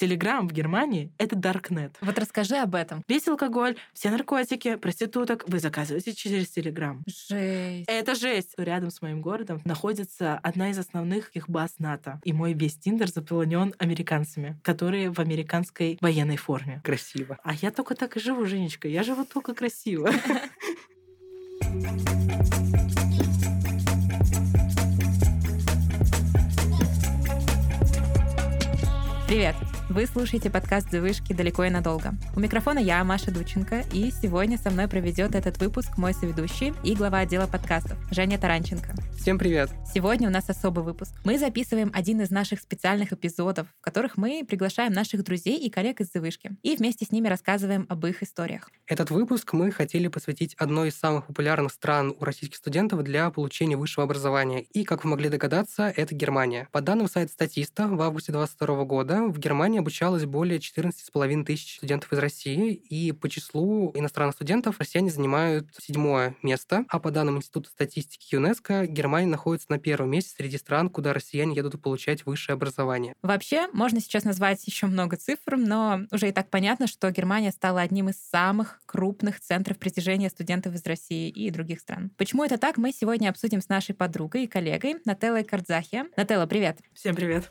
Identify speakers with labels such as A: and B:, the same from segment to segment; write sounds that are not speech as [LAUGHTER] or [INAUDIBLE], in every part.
A: Телеграм в Германии — это Даркнет.
B: Вот расскажи об этом.
A: Весь алкоголь, все наркотики, проституток вы заказываете через Телеграм.
B: Жесть.
A: Это жесть. Рядом с моим городом находится одна из основных их баз НАТО. И мой весь Тиндер заполнен американцами, которые в американской военной форме.
C: Красиво.
A: А я только так и живу, Женечка. Я живу только красиво. [LAUGHS]
B: Привет! Вы слушаете подкаст «Завышки далеко и надолго». У микрофона я, Маша Дученко, и сегодня со мной проведет этот выпуск мой соведущий и глава отдела подкастов Женя Таранченко.
C: Всем привет!
B: Сегодня у нас особый выпуск. Мы записываем один из наших специальных эпизодов, в которых мы приглашаем наших друзей и коллег из «Завышки» и вместе с ними рассказываем об их историях.
C: Этот выпуск мы хотели посвятить одной из самых популярных стран у российских студентов для получения высшего образования. И, как вы могли догадаться, это Германия. По данным сайта Статиста, в августе 2022 года в Германии обучалось более 14,5 тысяч студентов из России, и по числу иностранных студентов россияне занимают седьмое место, а по данным Института статистики ЮНЕСКО, Германия находится на первом месте среди стран, куда россияне едут получать высшее образование.
B: Вообще, можно сейчас назвать еще много цифр, но уже и так понятно, что Германия стала одним из самых крупных центров притяжения студентов из России и других стран. Почему это так, мы сегодня обсудим с нашей подругой и коллегой Нателлой Кардзахи. Нателла, привет!
A: Всем привет!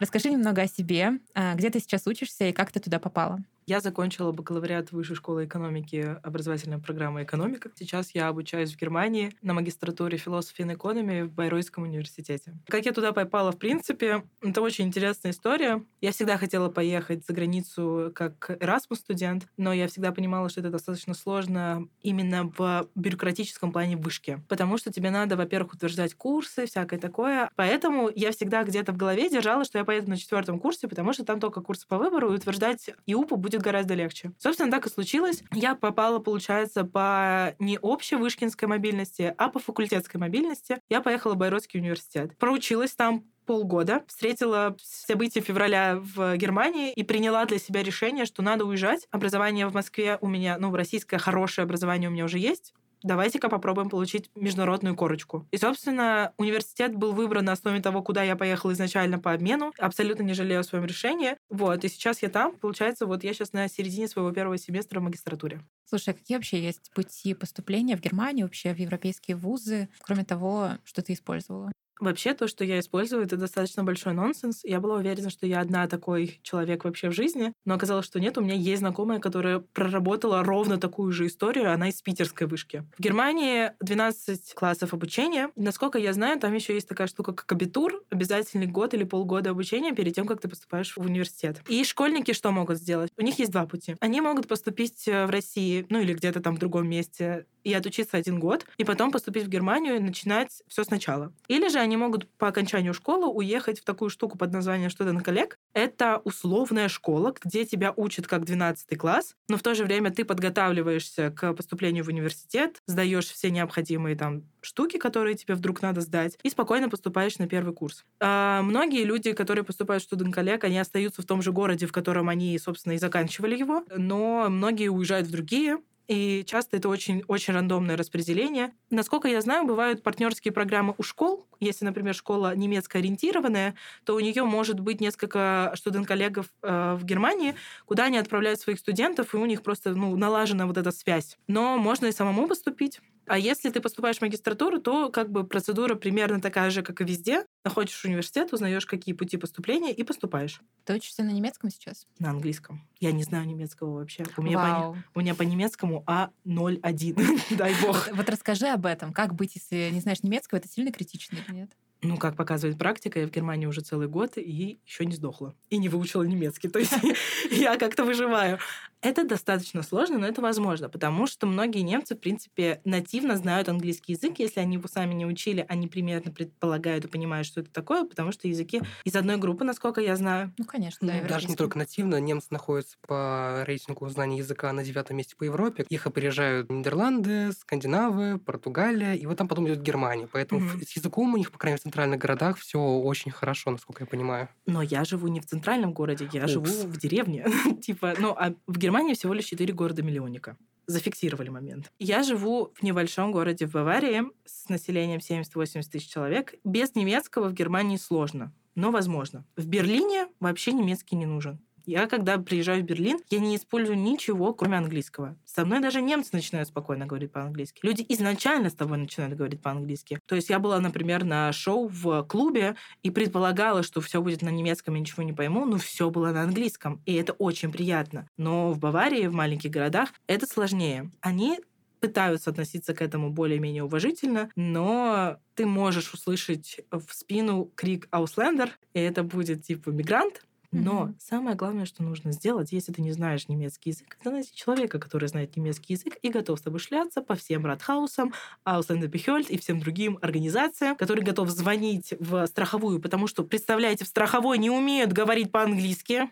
B: Расскажи немного о себе, а, где ты сейчас учишься и как ты туда попала.
A: Я закончила бакалавриат Высшей школы экономики, образовательная программа «Экономика». Сейчас я обучаюсь в Германии на магистратуре философии и экономии в Байройском университете. Как я туда попала, в принципе, это очень интересная история. Я всегда хотела поехать за границу как Erasmus-студент, но я всегда понимала, что это достаточно сложно именно в бюрократическом плане в вышке. Потому что тебе надо, во-первых, утверждать курсы, всякое такое. Поэтому я всегда где-то в голове держала, что я поеду на четвертом курсе, потому что там только курсы по выбору, и утверждать ИУПу будет будет гораздо легче. Собственно, так и случилось. Я попала, получается, по не общей вышкинской мобильности, а по факультетской мобильности. Я поехала в Байротский университет. Проучилась там полгода, встретила события февраля в Германии и приняла для себя решение, что надо уезжать. Образование в Москве у меня, ну, российское хорошее образование у меня уже есть давайте-ка попробуем получить международную корочку. И, собственно, университет был выбран на основе того, куда я поехала изначально по обмену. Абсолютно не жалею о своем решении. Вот, и сейчас я там. Получается, вот я сейчас на середине своего первого семестра в магистратуре.
B: Слушай, а какие вообще есть пути поступления в Германию, вообще в европейские вузы, кроме того, что ты использовала?
A: Вообще, то, что я использую, это достаточно большой нонсенс. Я была уверена, что я одна такой человек вообще в жизни, но оказалось, что нет. У меня есть знакомая, которая проработала ровно такую же историю. Она из питерской вышки. В Германии 12 классов обучения. Насколько я знаю, там еще есть такая штука, как абитур, обязательный год или полгода обучения перед тем, как ты поступаешь в университет. И школьники что могут сделать? У них есть два пути. Они могут поступить в России, ну или где-то там в другом месте, и отучиться один год, и потом поступить в Германию и начинать все сначала. Или же они могут по окончанию школы уехать в такую штуку под названием «Что-то на коллег». Это условная школа, где тебя учат как 12 класс, но в то же время ты подготавливаешься к поступлению в университет, сдаешь все необходимые там штуки, которые тебе вдруг надо сдать, и спокойно поступаешь на первый курс. А многие люди, которые поступают в студент коллег, они остаются в том же городе, в котором они, собственно, и заканчивали его, но многие уезжают в другие, и часто это очень, очень рандомное распределение. Насколько я знаю, бывают партнерские программы у школ. Если, например, школа немецко ориентированная, то у нее может быть несколько студент-коллегов э, в Германии, куда они отправляют своих студентов, и у них просто ну, налажена вот эта связь. Но можно и самому поступить. А если ты поступаешь в магистратуру, то как бы процедура примерно такая же, как и везде. Находишь университет, узнаешь, какие пути поступления, и поступаешь.
B: Ты учишься на немецком сейчас?
A: На английском. Я не знаю немецкого вообще. У меня, Вау. по, у меня по немецкому А01. [LAUGHS] Дай бог.
B: Вот, вот расскажи об этом. Как быть, если не знаешь немецкого? Это сильно критично или нет?
A: Ну, как показывает практика, я в Германии уже целый год и еще не сдохла. И не выучила немецкий. То есть [LAUGHS] [LAUGHS] я как-то выживаю. Это достаточно сложно, но это возможно, потому что многие немцы, в принципе, нативно знают английский язык. Если они его сами не учили, они примерно предполагают и понимают, что это такое, потому что языки из одной группы, насколько я знаю.
B: Ну, конечно, да.
C: Ну, даже не только нативно. Немцы находятся по рейтингу знаний языка на девятом месте по Европе. Их опережают Нидерланды, Скандинавы, Португалия, и вот там потом идет Германия. Поэтому mm-hmm. с языком у них, по крайней мере, центральных городах все очень хорошо, насколько я понимаю.
A: Но я живу не в центральном городе, я Упс. живу в деревне. [LAUGHS] типа, ну, а в Германии всего лишь 4 города-миллионника. зафиксировали момент. Я живу в небольшом городе в Баварии с населением 70-80 тысяч человек. Без немецкого в Германии сложно, но возможно. В Берлине вообще немецкий не нужен. Я, когда приезжаю в Берлин, я не использую ничего, кроме английского. Со мной даже немцы начинают спокойно говорить по-английски. Люди изначально с тобой начинают говорить по-английски. То есть я была, например, на шоу в клубе и предполагала, что все будет на немецком, я ничего не пойму, но все было на английском. И это очень приятно. Но в Баварии, в маленьких городах, это сложнее. Они пытаются относиться к этому более-менее уважительно, но ты можешь услышать в спину крик «Ауслендер», и это будет типа «мигрант», но mm-hmm. самое главное, что нужно сделать, если ты не знаешь немецкий язык, это найти человека, который знает немецкий язык и готов с тобой шляться по всем Радхаусам, Ауслендер Бихёльд и всем другим организациям, который готов звонить в страховую, потому что, представляете, в страховой не умеют говорить по-английски.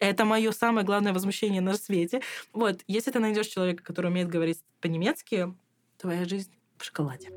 A: Это мое самое главное возмущение на свете. Вот, если ты найдешь человека, который умеет говорить по-немецки, твоя жизнь в шоколаде.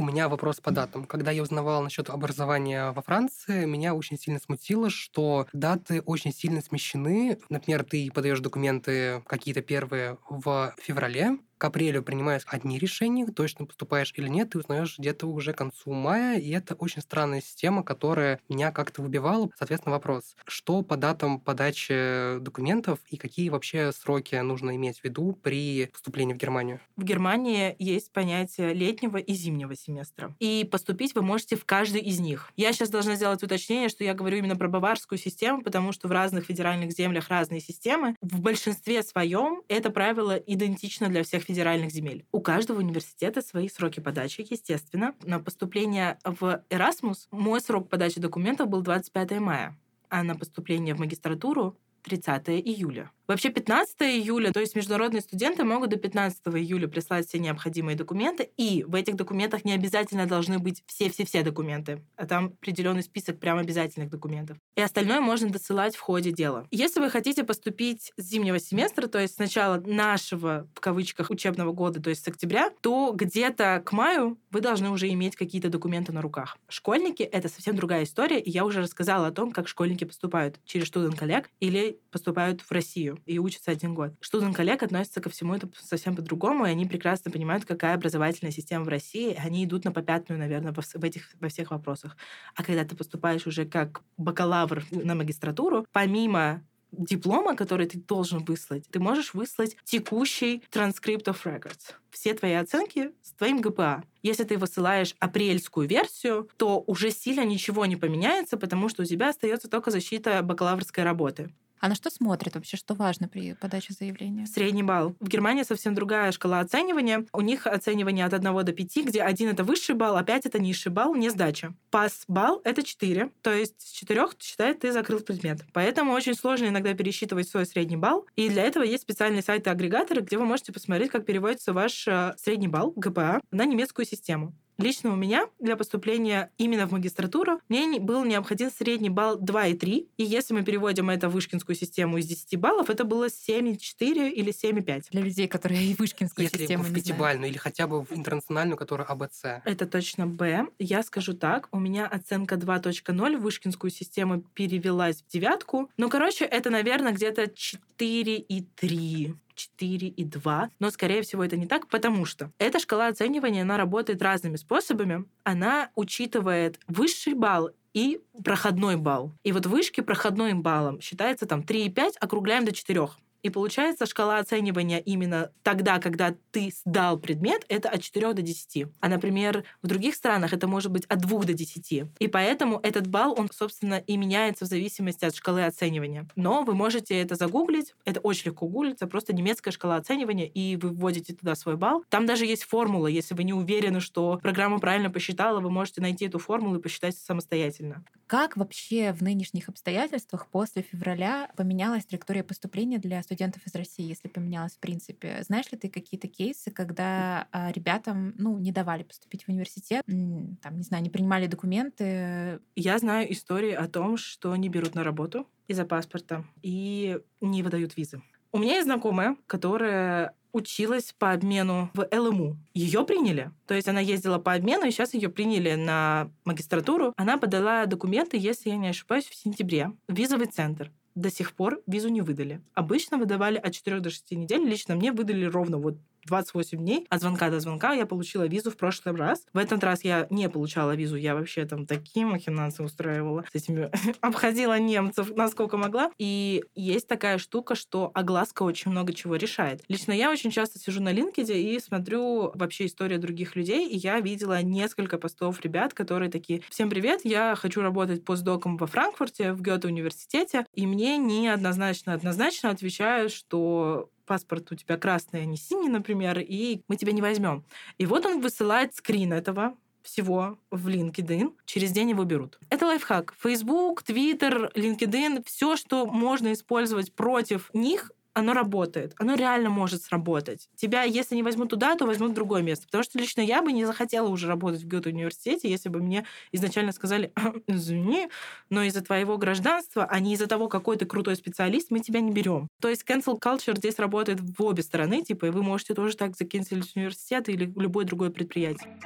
C: У меня вопрос по датам. Когда я узнавал насчет образования во Франции, меня очень сильно смутило, что даты очень сильно смещены. Например, ты подаешь документы какие-то первые в феврале, к апрелю принимаешь одни решения, точно поступаешь или нет, ты узнаешь где-то уже к концу мая, и это очень странная система, которая меня как-то выбивала. Соответственно, вопрос, что по датам подачи документов и какие вообще сроки нужно иметь в виду при поступлении в Германию?
A: В Германии есть понятие летнего и зимнего семестра. И поступить вы можете в каждый из них. Я сейчас должна сделать уточнение, что я говорю именно про баварскую систему, потому что в разных федеральных землях разные системы. В большинстве своем это правило идентично для всех федеральных земель. У каждого университета свои сроки подачи, естественно. На поступление в Erasmus мой срок подачи документов был 25 мая, а на поступление в магистратуру 30 июля. Вообще 15 июля, то есть международные студенты могут до 15 июля прислать все необходимые документы, и в этих документах не обязательно должны быть все-все-все документы, а там определенный список прям обязательных документов. И остальное можно досылать в ходе дела. Если вы хотите поступить с зимнего семестра, то есть с начала нашего, в кавычках, учебного года, то есть с октября, то где-то к маю вы должны уже иметь какие-то документы на руках. Школьники — это совсем другая история, и я уже рассказала о том, как школьники поступают через студент коллег или поступают в Россию и учатся один год. Студент коллег относятся ко всему это совсем по-другому, и они прекрасно понимают, какая образовательная система в России. Они идут на попятную, наверное, в этих, во всех вопросах. А когда ты поступаешь уже как бакалавр на магистратуру, помимо диплома, который ты должен выслать, ты можешь выслать текущий транскрипт of records. Все твои оценки с твоим ГПА. Если ты высылаешь апрельскую версию, то уже сильно ничего не поменяется, потому что у тебя остается только защита бакалаврской работы.
B: А на что смотрят вообще? Что важно при подаче заявления?
A: Средний балл. В Германии совсем другая шкала оценивания. У них оценивание от 1 до 5, где 1 — это высший балл, а 5 — это низший балл, не сдача. Пас-балл — это 4. То есть с 4 считает, ты закрыл предмет. Поэтому очень сложно иногда пересчитывать свой средний балл. И для этого есть специальные сайты-агрегаторы, где вы можете посмотреть, как переводится ваш э, средний балл, ГПА, на немецкую систему. Лично у меня для поступления именно в магистратуру мне был необходим средний балл 2,3. И если мы переводим это в вышкинскую систему из 10 баллов, это было 7,4 или 7,5.
B: Для людей, которые и вышкинскую
C: если
B: систему
C: в пятибальную или хотя бы в интернациональную, которая АБЦ.
A: Это точно Б. Я скажу так, у меня оценка 2.0 в вышкинскую систему перевелась в девятку. Ну, короче, это, наверное, где-то 4,3. 4 и 2. Но, скорее всего, это не так, потому что эта шкала оценивания, она работает разными способами. Она учитывает высший балл и проходной балл. И вот вышки проходной баллом считается там 3,5, округляем до 4. И получается, шкала оценивания именно тогда, когда ты сдал предмет, это от 4 до 10. А, например, в других странах это может быть от 2 до 10. И поэтому этот балл, он, собственно, и меняется в зависимости от шкалы оценивания. Но вы можете это загуглить, это очень легко гуглиться, просто немецкая шкала оценивания, и вы вводите туда свой балл. Там даже есть формула, если вы не уверены, что программа правильно посчитала, вы можете найти эту формулу и посчитать самостоятельно.
B: Как вообще в нынешних обстоятельствах после февраля поменялась траектория поступления для студентов из России, если поменялось в принципе. Знаешь ли ты какие-то кейсы, когда а, ребятам ну, не давали поступить в университет, там, не знаю, не принимали документы?
A: Я знаю истории о том, что не берут на работу из-за паспорта и не выдают визы. У меня есть знакомая, которая училась по обмену в ЛМУ. Ее приняли. То есть она ездила по обмену, и сейчас ее приняли на магистратуру. Она подала документы, если я не ошибаюсь, в сентябре в визовый центр до сих пор визу не выдали. Обычно выдавали от 4 до 6 недель. Лично мне выдали ровно вот 28 дней от звонка до звонка я получила визу в прошлый раз. В этот раз я не получала визу, я вообще там такие махинации устраивала с этими, [LAUGHS] обходила немцев насколько могла. И есть такая штука, что огласка очень много чего решает. Лично я очень часто сижу на LinkedIn и смотрю вообще историю других людей, и я видела несколько постов ребят, которые такие, всем привет, я хочу работать постдоком во Франкфурте, в Гёте-университете, и мне неоднозначно однозначно отвечают, что паспорт у тебя красный, а не синий, например, и мы тебя не возьмем. И вот он высылает скрин этого всего в LinkedIn, через день его берут. Это лайфхак. Facebook, Twitter, LinkedIn, все, что можно использовать против них, оно работает. Оно реально может сработать. Тебя, если не возьмут туда, то возьмут в другое место. Потому что лично я бы не захотела уже работать в Гёте-университете, если бы мне изначально сказали, извини, но из-за твоего гражданства, а не из-за того, какой ты крутой специалист, мы тебя не берем. То есть cancel culture здесь работает в обе стороны, типа, и вы можете тоже так закинцелить университет или любое другое предприятие.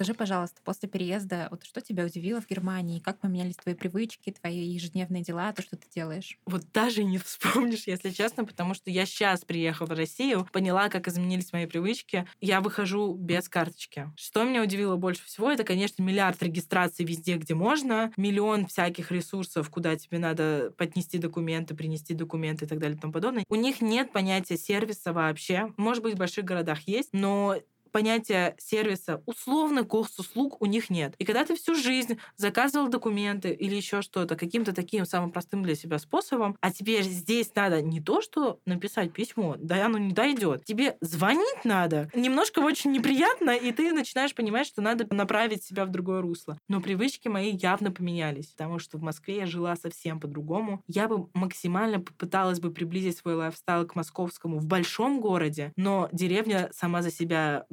B: Скажи, пожалуйста, после переезда, вот что тебя удивило в Германии? Как поменялись твои привычки, твои ежедневные дела, то, что ты делаешь?
A: Вот даже не [LAUGHS] вспомнишь, если честно, потому что я сейчас приехала в Россию, поняла, как изменились мои привычки. Я выхожу без карточки. Что меня удивило больше всего, это, конечно, миллиард регистраций везде, где можно, миллион всяких ресурсов, куда тебе надо поднести документы, принести документы и так далее и тому подобное. У них нет понятия сервиса вообще. Может быть, в больших городах есть, но понятия сервиса условно госуслуг у них нет. И когда ты всю жизнь заказывал документы или еще что-то каким-то таким самым простым для себя способом, а тебе здесь надо не то, что написать письмо, да оно не дойдет. Тебе звонить надо. Немножко очень неприятно, и ты начинаешь понимать, что надо направить себя в другое русло. Но привычки мои явно поменялись, потому что в Москве я жила совсем по-другому. Я бы максимально попыталась бы приблизить свой лайфстайл к московскому в большом городе, но деревня сама за себя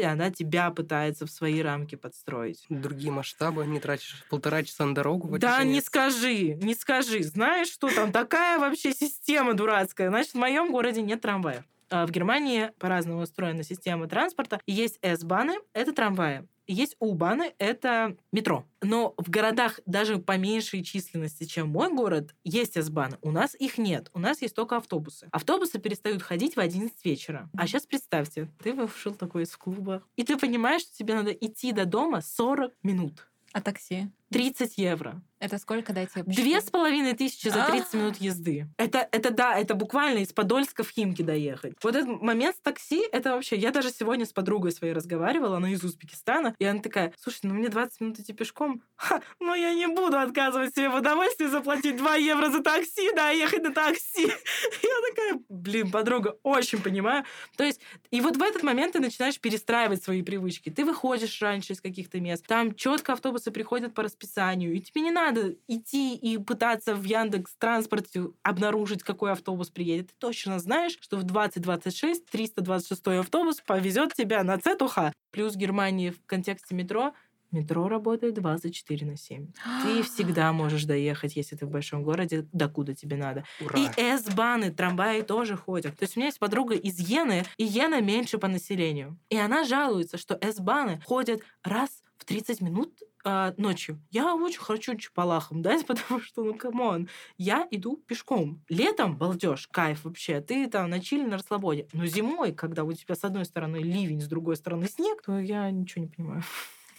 A: и она тебя пытается в свои рамки подстроить.
C: Другие масштабы, не тратишь полтора часа на дорогу. В
A: да, не скажи, не скажи. Знаешь, что там такая вообще система дурацкая? Значит, в моем городе нет трамвая. А в Германии по-разному устроена система транспорта. Есть S-баны, это трамваи. Есть У-баны, это метро. Но в городах даже по меньшей численности, чем мой город, есть S-баны. У нас их нет. У нас есть только автобусы. Автобусы перестают ходить в 11 вечера. А сейчас представьте, ты вышел такой из клуба, и ты понимаешь, что тебе надо идти до дома 40 минут.
B: А такси?
A: 30 евро.
B: Это сколько, дайте я
A: Две с половиной тысячи за 30 минут езды. Это, это да, это буквально из Подольска в Химки доехать. Вот этот момент с такси, это вообще... Я даже сегодня с подругой своей разговаривала, она из Узбекистана, и она такая, слушай, ну мне 20 минут идти пешком, Ха, ну я не буду отказывать себе в удовольствии заплатить 2 евро за такси, да, ехать на такси. [LAUGHS] Я такая, блин, подруга, очень понимаю. То есть, и вот в этот момент ты начинаешь перестраивать свои привычки. Ты выходишь раньше из каких-то мест, там четко автобусы приходят по расписанию, и тебе не надо идти и пытаться в Яндекс транспорте обнаружить, какой автобус приедет. Ты точно знаешь, что в 2026 326 автобус повезет тебя на Цетуха. Плюс в Германии в контексте метро Метро работает 24 на 7. Ты [GASPS] всегда можешь доехать, если ты в большом городе, докуда тебе надо.
C: Ура.
A: И S-Bahn ы, трамваи тоже ходят. То есть у меня есть подруга из Йены, и Йена меньше по населению. И она жалуется, что S-Bahn ы ходят раз в 30 минут а, ночью. Я очень хочу чапалахом дать, [LAUGHS] потому что, ну, come on, я иду пешком. Летом балдеж, кайф вообще, ты там на chill е, на расслабоне. Но зимой, когда у тебя с одной стороны ливень, с другой стороны снег, то я ничего не понимаю. [LAUGHS]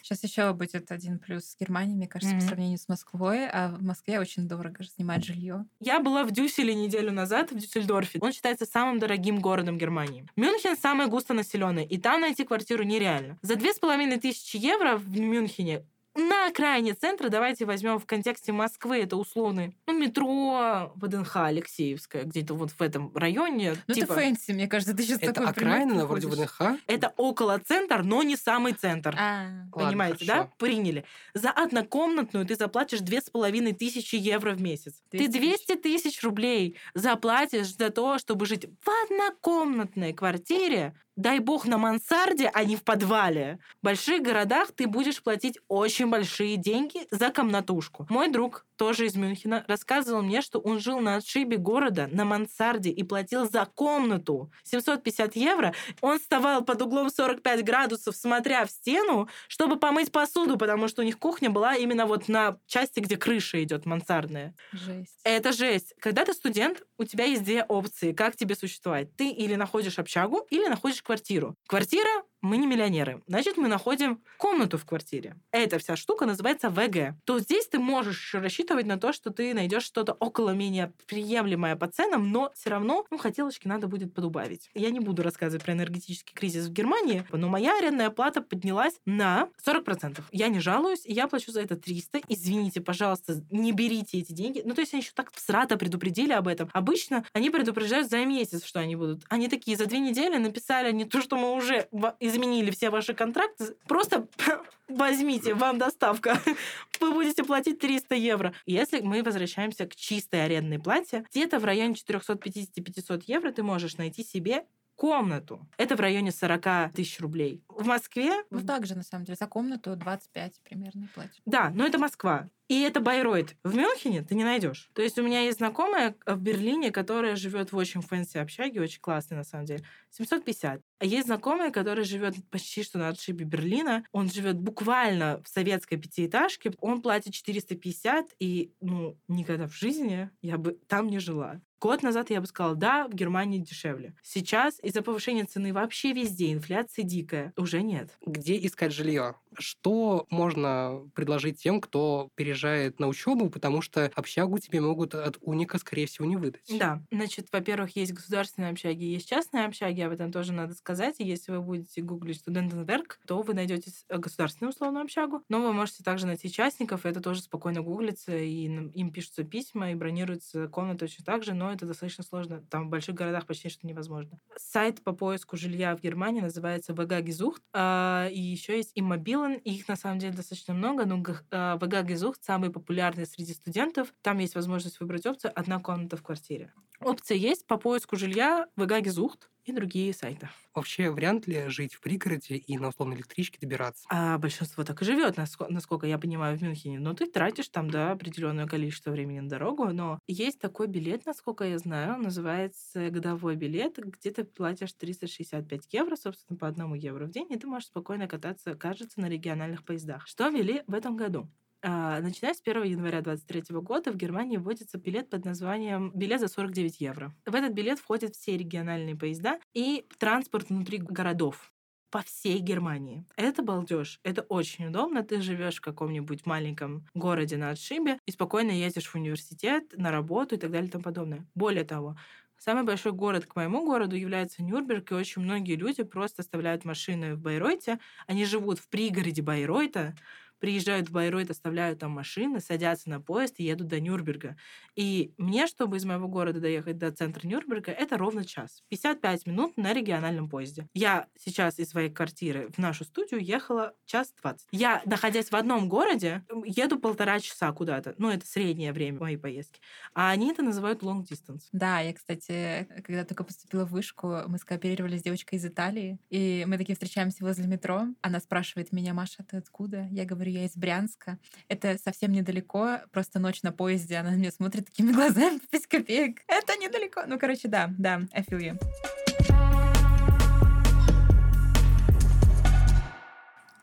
B: Сейчас еще будет один плюс с Германией, мне кажется, mm-hmm. по сравнению с Москвой. А в Москве очень дорого снимать жилье.
A: Я была в Дюсселе неделю назад, в Дюссельдорфе. Он считается самым дорогим городом Германии. Мюнхен самый густонаселенный, и там найти квартиру нереально. За две с половиной тысячи евро в Мюнхене на окраине центра, давайте возьмем в контексте Москвы, это условный, ну, метро ВДНХ Алексеевская, где-то вот в этом районе.
B: Ну, типа... это fancy, мне кажется, ты сейчас
C: Это
B: такой
C: окраина, вроде ВДНХ?
A: Это около центр, но не самый центр.
B: А,
A: Понимаете,
C: Ладно,
A: да? Приняли. За однокомнатную ты заплатишь две с половиной тысячи евро в месяц.
B: 200
A: ты 200 тысяч рублей заплатишь за то, чтобы жить в однокомнатной квартире дай бог, на мансарде, а не в подвале. В больших городах ты будешь платить очень большие деньги за комнатушку. Мой друг, тоже из Мюнхена, рассказывал мне, что он жил на отшибе города на мансарде и платил за комнату 750 евро. Он вставал под углом 45 градусов, смотря в стену, чтобы помыть посуду, потому что у них кухня была именно вот на части, где крыша идет мансардная.
B: Жесть.
A: Это жесть. Когда ты студент, у тебя есть две опции, как тебе существовать. Ты или находишь общагу, или находишь квартиру. Квартира мы не миллионеры. Значит, мы находим комнату в квартире. Эта вся штука называется ВГ. То здесь ты можешь еще рассчитывать на то, что ты найдешь что-то около менее приемлемое по ценам, но все равно ну, хотелочки надо будет подубавить. Я не буду рассказывать про энергетический кризис в Германии, но моя арендная плата поднялась на 40%. Я не жалуюсь, я плачу за это 300. Извините, пожалуйста, не берите эти деньги. Ну, то есть они еще так срато предупредили об этом. Обычно они предупреждают за месяц, что они будут. Они такие за две недели написали не то, что мы уже изменили все ваши контракты, просто [LAUGHS] возьмите, вам доставка. [LAUGHS] Вы будете платить 300 евро. Если мы возвращаемся к чистой арендной плате, где-то в районе 450-500 евро ты можешь найти себе комнату. Это в районе 40 тысяч рублей. В Москве...
B: Ну, так же, на самом деле. За комнату 25 примерно платят.
A: Да, но это Москва. И это Байройт. В Мюнхене ты не найдешь. То есть у меня есть знакомая в Берлине, которая живет в очень fancy общаге, очень классной на самом деле. 750. А есть знакомая, которая живет почти что на отшибе Берлина. Он живет буквально в советской пятиэтажке. Он платит 450, и ну, никогда в жизни я бы там не жила. Год назад я бы сказала, да, в Германии дешевле. Сейчас из-за повышения цены вообще везде, инфляция дикая, уже нет.
C: Где искать жилье? Что можно предложить тем, кто переезжает на учебу, потому что общагу тебе могут от уника, скорее всего, не выдать?
A: Да, значит, во-первых, есть государственные общаги, есть частные общаги, об этом тоже надо сказать. И если вы будете гуглить студентенверк, то вы найдете государственную условную общагу, но вы можете также найти частников, и это тоже спокойно гуглится, и им пишутся письма, и бронируются комнаты точно так же, но это достаточно сложно. Там в больших городах почти что невозможно. Сайт по поиску жилья в Германии называется VG Gesucht, а, и еще есть Immobilien, их на самом деле достаточно много, но VG Gesucht самый популярный среди студентов. Там есть возможность выбрать опцию «одна комната в квартире». Опция есть по поиску жилья VG Gesucht и другие сайты.
C: Вообще, вариант ли жить в пригороде и на условной электричке добираться?
A: А большинство так и живет, насколько я понимаю, в Мюнхене. Но ты тратишь там, да, определенное количество времени на дорогу. Но есть такой билет, насколько я знаю, называется годовой билет, где ты платишь 365 евро, собственно, по одному евро в день, и ты можешь спокойно кататься, кажется, на региональных поездах. Что ввели в этом году? А, начиная с 1 января 2023 года в Германии вводится билет под названием «Билет за 49 евро». В этот билет входят все региональные поезда и транспорт внутри городов по всей Германии. Это балдеж. Это очень удобно. Ты живешь в каком-нибудь маленьком городе на отшибе и спокойно ездишь в университет, на работу и так далее и тому подобное. Более того, Самый большой город к моему городу является Нюрнберг, и очень многие люди просто оставляют машины в Байройте. Они живут в пригороде Байройта, приезжают в Байройт, оставляют там машины, садятся на поезд и едут до Нюрнберга. И мне, чтобы из моего города доехать до центра Нюрнберга, это ровно час. 55 минут на региональном поезде. Я сейчас из своей квартиры в нашу студию ехала час 20. Я, находясь в одном городе, еду полтора часа куда-то. Ну, это среднее время моей поездки. А они это называют long distance.
B: Да, я, кстати, когда только поступила в вышку, мы скооперировали с девочкой из Италии, и мы такие встречаемся возле метро. Она спрашивает меня, Маша, ты откуда? Я говорю, я из Брянска. Это совсем недалеко, просто ночь на поезде, она на меня смотрит такими [LAUGHS] глазами, 5 копеек. Это недалеко. Ну, короче, да, да, I feel you.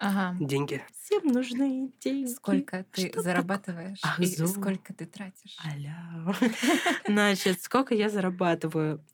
B: Ага.
C: Деньги.
A: Всем нужны деньги.
B: Сколько ты Что зарабатываешь
A: Ах,
B: и сколько ты тратишь?
A: Аля. [LAUGHS] Значит, сколько я зарабатываю?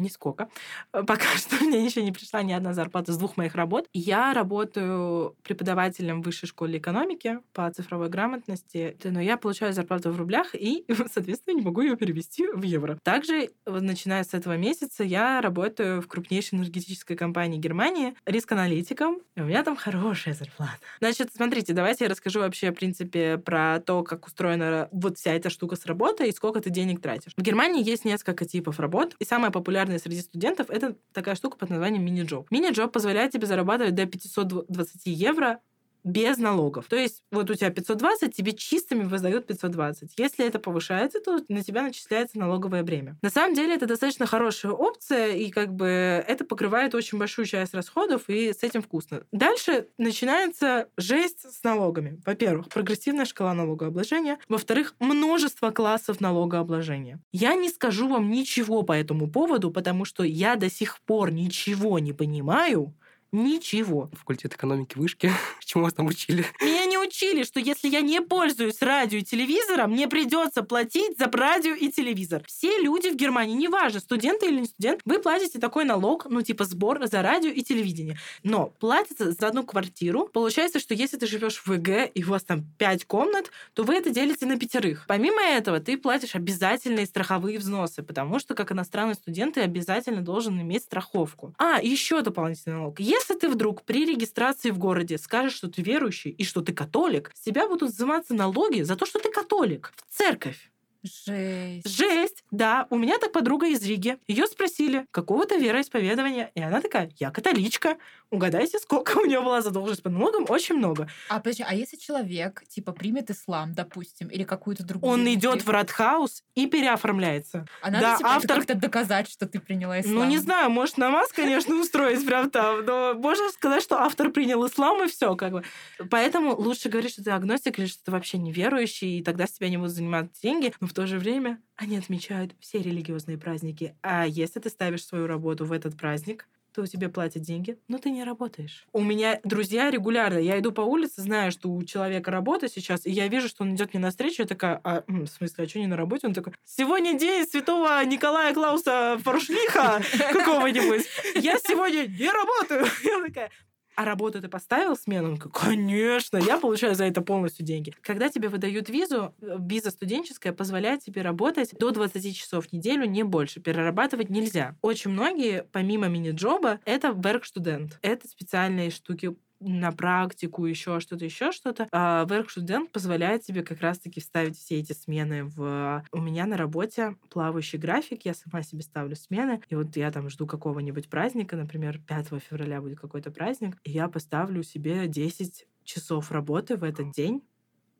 A: Нисколько. Э, пока [LAUGHS] что мне еще не пришла ни одна зарплата с двух моих работ. Я работаю преподавателем в высшей школе экономики по цифровой грамотности, но я получаю зарплату в рублях и, [LAUGHS] соответственно, не могу ее перевести в евро. Также, начиная с этого месяца, я работаю в крупнейшей энергетической компании Германии риск-аналитиком. У меня там хорошая зарплата. Значит, смотрите, давайте я расскажу вообще, в принципе, про то, как устроена вот вся эта штука с работой и сколько ты денег тратишь. В Германии есть несколько типов работ, и самая популярная популярная среди студентов, это такая штука под названием мини-джоб. Мини-джоб позволяет тебе зарабатывать до 520 евро без налогов. То есть вот у тебя 520, тебе чистыми выдают 520. Если это повышается, то на тебя начисляется налоговое бремя. На самом деле это достаточно хорошая опция, и как бы это покрывает очень большую часть расходов, и с этим вкусно. Дальше начинается жесть с налогами. Во-первых, прогрессивная шкала налогообложения. Во-вторых, множество классов налогообложения. Я не скажу вам ничего по этому поводу, потому что я до сих пор ничего не понимаю, Ничего.
C: Факультет экономики вышки. [LAUGHS] Чему вас там учили?
A: Меня не учили, что если я не пользуюсь радио и телевизором, мне придется платить за радио и телевизор. Все люди в Германии, неважно, студенты или не студент, вы платите такой налог, ну типа сбор за радио и телевидение. Но платится за одну квартиру. Получается, что если ты живешь в ВГ и у вас там пять комнат, то вы это делите на пятерых. Помимо этого, ты платишь обязательные страховые взносы, потому что как иностранный студент ты обязательно должен иметь страховку. А, еще дополнительный налог. Если ты вдруг при регистрации в городе скажешь, что ты верующий и что ты католик, с тебя будут взиматься налоги за то, что ты католик в церковь.
B: Жесть.
A: Жесть, да. У меня так подруга из Риги. Ее спросили, какого-то вероисповедования. И она такая, я католичка. Угадайте, сколько у нее была задолженность по налогам? Очень много.
B: А подожди, а если человек, типа, примет ислам, допустим, или какую-то другую...
A: Он
B: религию,
A: идет в Радхаус и переоформляется.
B: А надо
A: да,
B: типа,
A: автор-
B: как-то доказать, что ты приняла ислам?
A: Ну, не знаю, может, намаз, конечно, устроить прям там, но можно сказать, что автор принял ислам, и все, как бы. Поэтому лучше говорить, что ты агностик или что ты вообще неверующий, и тогда с тебя не будут занимать деньги, но в то же время они отмечают все религиозные праздники. А если ты ставишь свою работу в этот праздник, то тебе платят деньги, но ты не работаешь. У меня друзья регулярно. Я иду по улице, знаю, что у человека работа сейчас, и я вижу, что он идет мне навстречу, я такая, а, в смысле, а что не на работе? Он такой, сегодня день святого Николая Клауса Форшлиха [LAUGHS] какого-нибудь. Я сегодня не работаю. [LAUGHS] Я такая, а работу ты поставил смену? Конечно, я получаю за это полностью деньги. Когда тебе выдают визу, э, виза студенческая позволяет тебе работать до 20 часов в неделю, не больше. Перерабатывать нельзя. Очень многие, помимо мини-джоба, это work-студент. Это специальные штуки на практику, еще что-то, еще что-то. А Work-студент позволяет тебе как раз-таки вставить все эти смены в... У меня на работе плавающий график, я сама себе ставлю смены, и вот я там жду какого-нибудь праздника, например, 5 февраля будет какой-то праздник, и я поставлю себе 10 часов работы в этот день,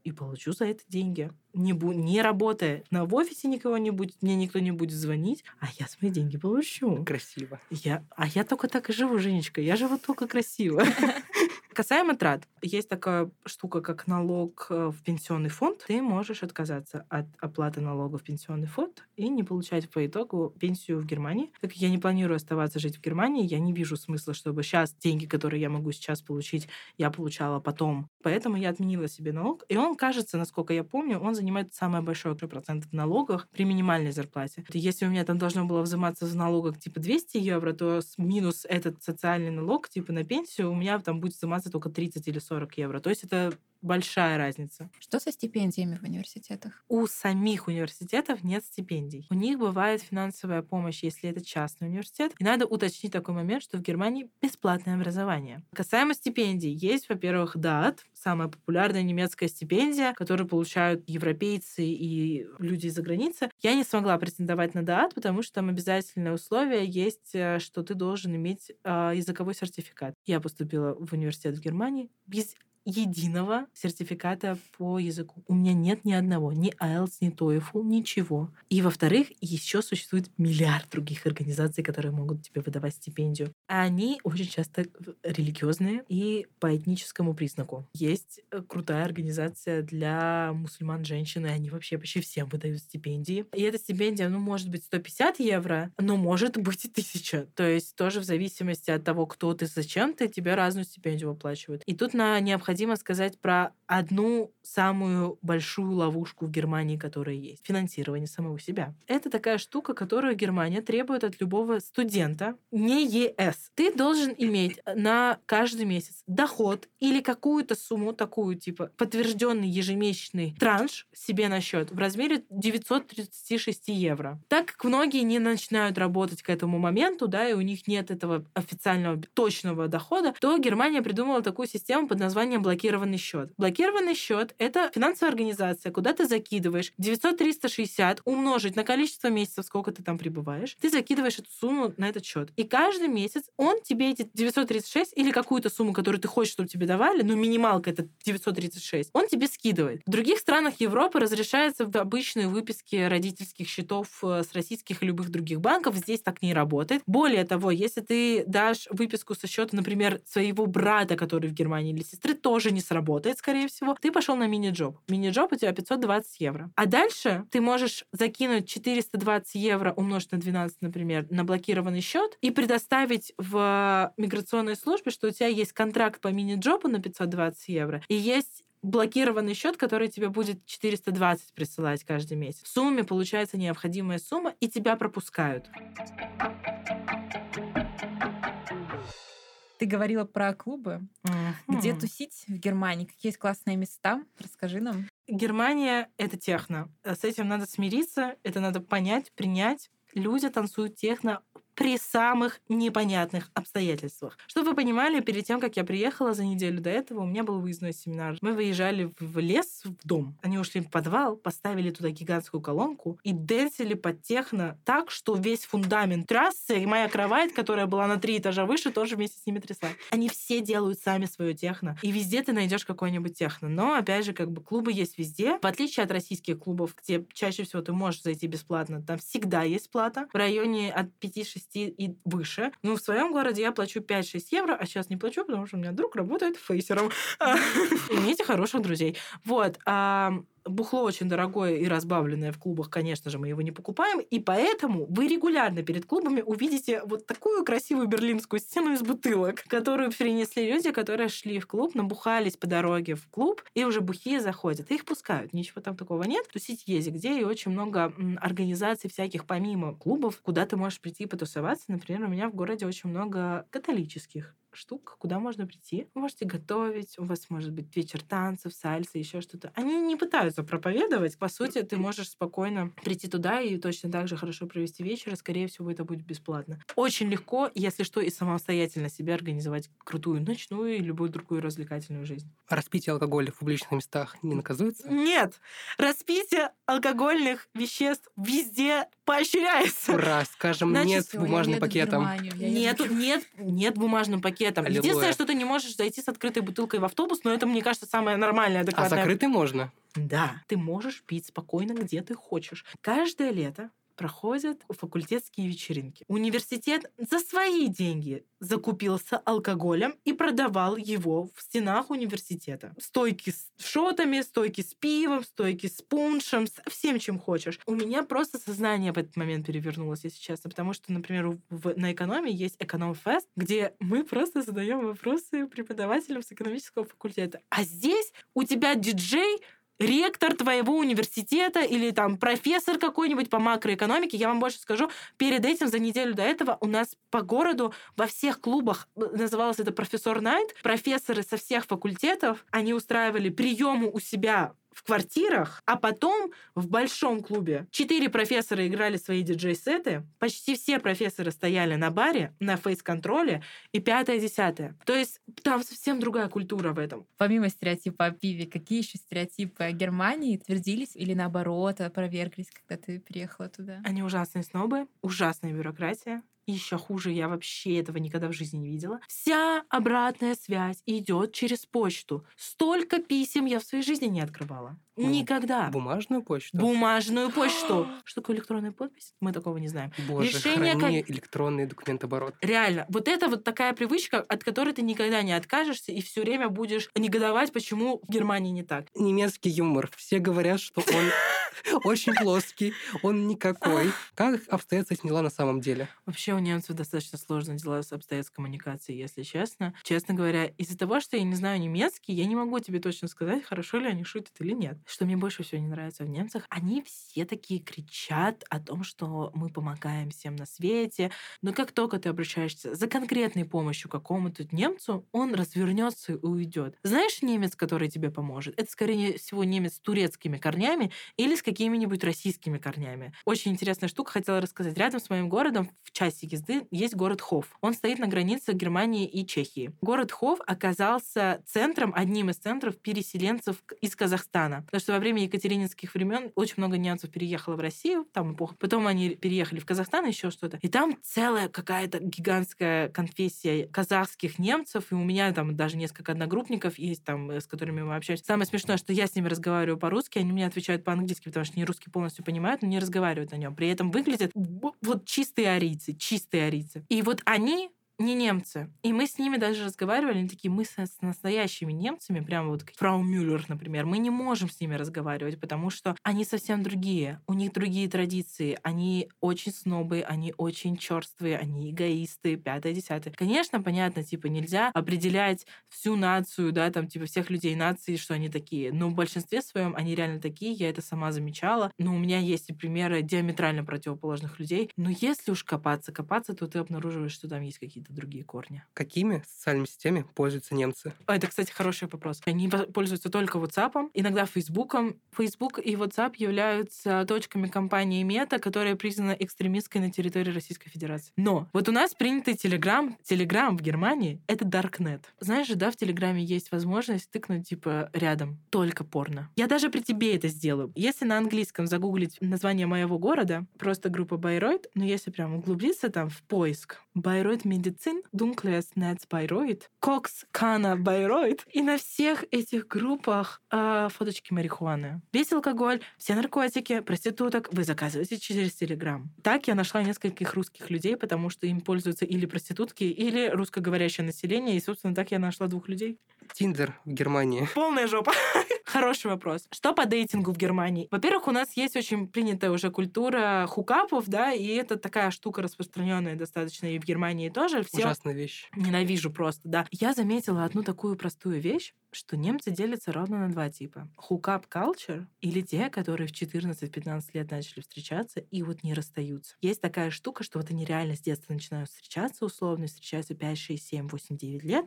A: и получу за это деньги. Не, бу- не работая. На в офисе никого не будет, мне никто не будет звонить, а я свои деньги получу.
C: Красиво.
A: Я, а я только так и живу, Женечка. Я живу только красиво. [LAUGHS] Касаемо трат, есть такая штука, как налог э, в пенсионный фонд. Ты можешь отказаться от оплаты налога в пенсионный фонд и не получать по итогу пенсию в Германии. Так как я не планирую оставаться жить в Германии, я не вижу смысла, чтобы сейчас деньги, которые я могу сейчас получить, я получала потом. Поэтому я отменила себе налог. И он, кажется, насколько я помню, он занимает самое большое процент в налогах при минимальной зарплате. Если у меня там должно было взиматься в налогах типа 200 евро, то минус этот социальный налог типа на пенсию у меня там будет взиматься только 30 или 40 евро. То есть это большая разница.
B: Что со стипендиями в университетах?
A: У самих университетов нет стипендий. У них бывает финансовая помощь, если это частный университет. И надо уточнить такой момент, что в Германии бесплатное образование. Касаемо стипендий, есть, во-первых, ДАТ, самая популярная немецкая стипендия, которую получают европейцы и люди из-за границы. Я не смогла претендовать на ДАТ, потому что там обязательное условие есть, э, что ты должен иметь э, языковой сертификат. Я поступила в университет в Германии без единого сертификата по языку. У меня нет ни одного, ни IELTS, ни TOEFL, ничего. И, во-вторых, еще существует миллиард других организаций, которые могут тебе выдавать стипендию. А они очень часто религиозные и по этническому признаку. Есть э, крутая организация для мусульман женщин, и они вообще почти всем выдают стипендии. И эта стипендия, ну, может быть 150 евро, но может быть и 1000. То есть тоже в зависимости от того, кто ты, зачем ты, тебе разную стипендию выплачивают. И тут на необходимо сказать про одну самую большую ловушку в Германии, которая есть. Финансирование самого себя. Это такая штука, которую Германия требует от любого студента, не ЕС. Ты должен иметь на каждый месяц доход или какую-то сумму такую, типа подтвержденный ежемесячный транш себе на счет в размере 936 евро. Так как многие не начинают работать к этому моменту, да, и у них нет этого официального точного дохода, то Германия придумала такую систему под названием блокированный счет. Блокированный счет это финансовая организация, куда ты закидываешь 900-360 умножить на количество месяцев, сколько ты там пребываешь, ты закидываешь эту сумму на этот счет. И каждый месяц он тебе эти 936 или какую-то сумму, которую ты хочешь, чтобы тебе давали, ну минималка это 936, он тебе скидывает. В других странах Европы разрешается в обычные выписки родительских счетов э, с российских и любых других банков. Здесь так не работает. Более того, если ты дашь выписку со счета, например, своего брата, который в Германии, или сестры, тоже не сработает, скорее всего. Ты пошел на мини-джоб. Мини-джоб у тебя 520 евро. А дальше ты можешь закинуть 420 евро умножить на 12, например, на блокированный счет и предоставить в миграционной службе, что у тебя есть контракт по мини-джобу на 520 евро и есть блокированный счет, который тебе будет 420 присылать каждый месяц. В сумме получается необходимая сумма, и тебя пропускают.
B: Ты говорила про клубы. Где тусить в Германии? Какие есть классные места? Расскажи нам.
A: Германия — это техно. С этим надо смириться, это надо понять, принять. Люди танцуют техно при самых непонятных обстоятельствах. Чтобы вы понимали, перед тем, как я приехала за неделю до этого, у меня был выездной семинар. Мы выезжали в лес, в дом. Они ушли в подвал, поставили туда гигантскую колонку и дэнсили под техно так, что весь фундамент трясся, и моя кровать, которая была на три этажа выше, тоже вместе с ними трясла. Они все делают сами свое техно. И везде ты найдешь какой-нибудь техно. Но, опять же, как бы клубы есть везде. В отличие от российских клубов, где чаще всего ты можешь зайти бесплатно, там всегда есть плата. В районе от 5-6 и выше. Но в своем городе я плачу 5-6 евро, а сейчас не плачу, потому что у меня друг работает фейсером. [LAUGHS] Имейте хороших друзей. Вот бухло очень дорогое и разбавленное в клубах, конечно же, мы его не покупаем, и поэтому вы регулярно перед клубами увидите вот такую красивую берлинскую стену из бутылок, которую принесли люди, которые шли в клуб, набухались по дороге в клуб, и уже бухие заходят. И их пускают, ничего там такого нет. Тусить есть где, и очень много организаций всяких помимо клубов, куда ты можешь прийти потусоваться. Например, у меня в городе очень много католических штук, куда можно прийти. Вы можете готовить, у вас может быть вечер танцев, сальса, еще что-то. Они не пытаются проповедовать. По сути, ты можешь спокойно прийти туда и точно так же хорошо провести вечер, и, скорее всего, это будет бесплатно. Очень легко, если что, и самостоятельно себе организовать крутую ночную и любую другую развлекательную жизнь.
C: Распитие алкоголя в публичных местах не наказывается?
A: Нет! Распитие алкогольных веществ везде поощряется.
C: Ура! Скажем, Значит, нет бумажным пакетом.
A: Нету, нет, нет бумажным пакетом пакетом. Аллилуйя. Единственное, что ты не можешь зайти с открытой бутылкой в автобус, но это, мне кажется, самое нормальное, адекватное.
C: А закрытый можно?
A: Да, ты можешь пить спокойно, где ты хочешь. Каждое лето проходят факультетские вечеринки. Университет за свои деньги закупился алкоголем и продавал его в стенах университета. Стойки с шотами, стойки с пивом, стойки с пуншем, с всем, чем хочешь. У меня просто сознание в этот момент перевернулось, если честно, потому что, например, в, на экономии есть эконом-фест, где мы просто задаем вопросы преподавателям с экономического факультета. А здесь у тебя диджей ректор твоего университета или там профессор какой-нибудь по макроэкономике, я вам больше скажу, перед этим, за неделю до этого, у нас по городу во всех клубах, э, называлось это профессор Найт, профессоры со всех факультетов, они устраивали приемы у себя в квартирах, а потом в большом клубе. Четыре профессора играли свои диджей-сеты, почти все профессоры стояли на баре, на фейс-контроле, и пятое-десятое. То есть там совсем другая культура в этом.
B: Помимо стереотипа о пиве, какие еще стереотипы о Германии твердились или наоборот опроверглись, когда ты переехала туда?
A: Они ужасные снобы, ужасная бюрократия, еще хуже, я вообще этого никогда в жизни не видела. Вся обратная связь идет через почту. Столько писем я в своей жизни не открывала. Никогда.
C: Бумажную почту?
A: Бумажную [GASPS] почту. Что такое электронная подпись? Мы такого не знаем.
C: Боже, Решение храни как... электронный документооборот.
A: Реально. Вот это вот такая привычка, от которой ты никогда не откажешься и все время будешь негодовать, почему в Германии не так.
C: Немецкий юмор. Все говорят, что он [LAUGHS] очень плоский, он никакой. [LAUGHS] Как обстоят с этим дела на самом деле?
A: Вообще немцев достаточно сложно дела обстоят с коммуникацией, если честно. Честно говоря, из-за того, что я не знаю немецкий, я не могу тебе точно сказать, хорошо ли они шутят или нет что мне больше всего не нравится в немцах, они все такие кричат о том, что мы помогаем всем на свете. Но как только ты обращаешься за конкретной помощью какому-то немцу, он развернется и уйдет. Знаешь немец, который тебе поможет? Это, скорее всего, немец с турецкими корнями или с какими-нибудь российскими корнями. Очень интересная штука, хотела рассказать. Рядом с моим городом в часе езды есть город Хофф. Он стоит на границе Германии и Чехии. Город Хофф оказался центром, одним из центров переселенцев из Казахстана. Потому что во время екатерининских времен очень много немцев переехало в Россию, там эпоха. Потом они переехали в Казахстан, еще что-то. И там целая какая-то гигантская конфессия казахских немцев, и у меня там даже несколько одногруппников есть там, с которыми мы общаемся. Самое смешное, что я с ними разговариваю по-русски, они мне отвечают по-английски, потому что не русский полностью понимают, но не разговаривают на нем. При этом выглядят вот чистые арийцы, чистые арийцы. И вот они не немцы. И мы с ними даже разговаривали, они такие, мы с, настоящими немцами, прямо вот фрау Мюллер, например, мы не можем с ними разговаривать, потому что они совсем другие, у них другие традиции, они очень снобы, они очень черствые, они эгоисты, пятое, десятое. Конечно, понятно, типа, нельзя определять всю нацию, да, там, типа, всех людей нации, что они такие, но в большинстве своем они реально такие, я это сама замечала, но у меня есть и примеры диаметрально противоположных людей, но если уж копаться, копаться, то ты обнаруживаешь, что там есть какие-то какие-то другие корни.
C: Какими социальными сетями пользуются немцы?
A: Это, кстати, хороший вопрос. Они пользуются только WhatsApp, иногда Фейсбуком. Facebook и WhatsApp являются точками компании Мета, которая признана экстремистской на территории Российской Федерации. Но вот у нас принятый Telegram, Telegram в Германии — это Darknet. Знаешь же, да, в Телеграме есть возможность тыкнуть, типа, рядом только порно. Я даже при тебе это сделаю. Если на английском загуглить название моего города, просто группа Байройт, но если прям углубиться там в поиск, Медицина Медицин, Dunkless Netz Bayreuth, Cox Kana Bayreuth. И на всех этих группах э, фоточки марихуаны. Весь алкоголь, все наркотики, проституток вы заказываете через Телеграм. Так я нашла нескольких русских людей, потому что им пользуются или проститутки, или русскоговорящее население. И, собственно, так я нашла двух людей.
C: Тиндер в Германии.
A: Полная жопа. [LAUGHS] Хороший вопрос. Что по дейтингу в Германии? Во-первых, у нас есть очень принятая уже культура хукапов, да, и это такая штука распространенная достаточно и в Германии тоже.
C: Все... Ужасная вещь.
A: Ненавижу просто, да. Я заметила одну такую простую вещь, что немцы делятся ровно на два типа. Хукап culture или те, которые в 14-15 лет начали встречаться и вот не расстаются. Есть такая штука, что вот они реально с детства начинают встречаться условно, встречаются 5, 6, 7, 8, 9 лет,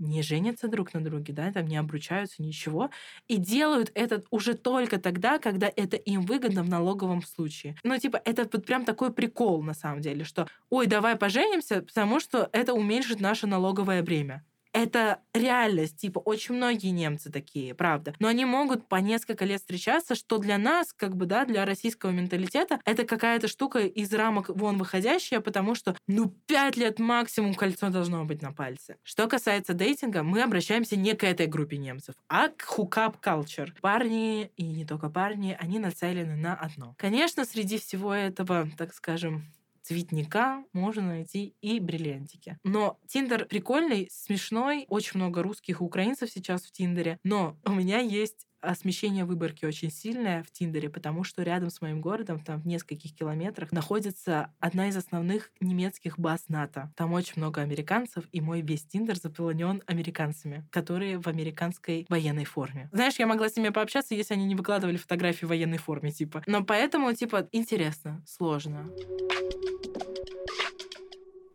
A: не женятся друг на друге, да, там не обручаются, ничего, и делают это уже только тогда, когда это им выгодно в налоговом случае. Ну, типа, это вот прям такой прикол, на самом деле, что, ой, давай поженимся, потому что это уменьшит наше налоговое бремя это реальность. Типа, очень многие немцы такие, правда. Но они могут по несколько лет встречаться, что для нас, как бы, да, для российского менталитета, это какая-то штука из рамок вон выходящая, потому что, ну, пять лет максимум кольцо должно быть на пальце. Что касается дейтинга, мы обращаемся не к этой группе немцев, а к хукап culture. Парни, и не только парни, они нацелены на одно. Конечно, среди всего этого, так скажем, цветника можно найти и бриллиантики. Но Тиндер прикольный, смешной, очень много русских и украинцев сейчас в Тиндере, но у меня есть а смещение выборки очень сильное в Тиндере, потому что рядом с моим городом, там в нескольких километрах, находится одна из основных немецких баз НАТО. Там очень много американцев, и мой весь Тиндер заполнен американцами, которые в американской военной форме. Знаешь, я могла с ними пообщаться, если они не выкладывали фотографии в военной форме, типа. Но поэтому, типа, интересно, сложно.